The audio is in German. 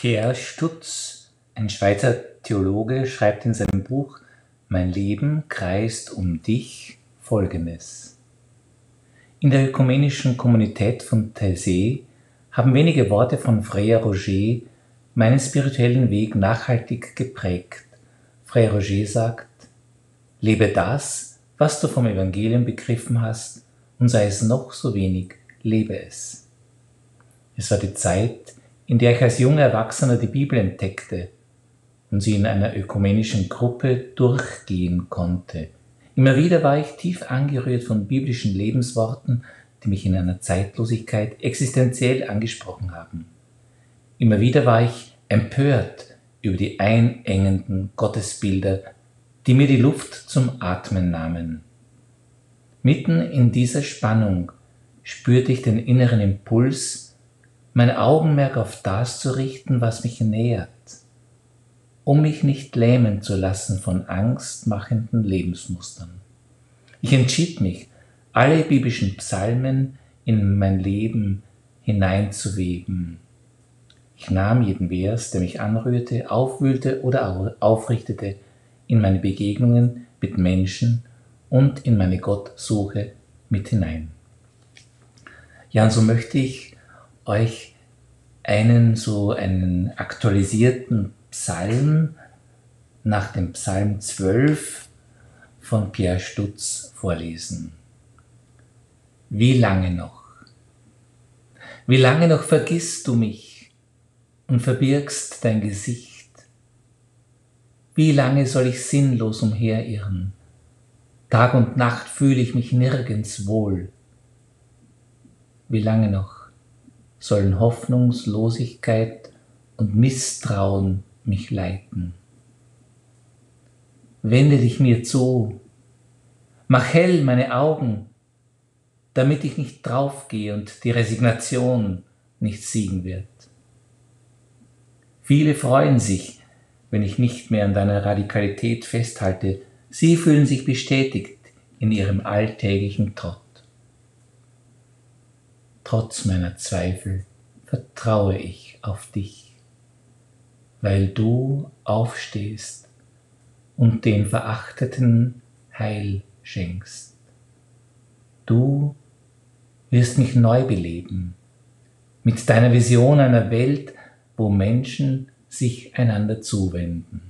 Pierre Stutz, ein Schweizer Theologe, schreibt in seinem Buch Mein Leben kreist um dich Folgendes. In der ökumenischen Kommunität von Taizé haben wenige Worte von Freya Roger meinen spirituellen Weg nachhaltig geprägt. Freya Roger sagt, lebe das, was du vom Evangelium begriffen hast, und sei es noch so wenig, lebe es. Es war die Zeit, in der ich als junger Erwachsener die Bibel entdeckte und sie in einer ökumenischen Gruppe durchgehen konnte. Immer wieder war ich tief angerührt von biblischen Lebensworten, die mich in einer Zeitlosigkeit existenziell angesprochen haben. Immer wieder war ich empört über die einengenden Gottesbilder, die mir die Luft zum Atmen nahmen. Mitten in dieser Spannung spürte ich den inneren Impuls, mein Augenmerk auf das zu richten, was mich nähert, um mich nicht lähmen zu lassen von angstmachenden Lebensmustern. Ich entschied mich, alle biblischen Psalmen in mein Leben hineinzuweben. Ich nahm jeden Vers, der mich anrührte, aufwühlte oder aufrichtete, in meine Begegnungen mit Menschen und in meine Gottsuche mit hinein. Ja, und so möchte ich euch einen so einen aktualisierten Psalm nach dem Psalm 12 von Pierre Stutz vorlesen. Wie lange noch? Wie lange noch vergisst du mich und verbirgst dein Gesicht? Wie lange soll ich sinnlos umherirren? Tag und Nacht fühle ich mich nirgends wohl. Wie lange noch? Sollen Hoffnungslosigkeit und Misstrauen mich leiten. Wende dich mir zu, mach hell meine Augen, damit ich nicht draufgehe und die Resignation nicht siegen wird. Viele freuen sich, wenn ich nicht mehr an deiner Radikalität festhalte. Sie fühlen sich bestätigt in ihrem alltäglichen Trott. Trotz meiner Zweifel vertraue ich auf dich, weil du aufstehst und den Verachteten Heil schenkst. Du wirst mich neu beleben mit deiner Vision einer Welt, wo Menschen sich einander zuwenden.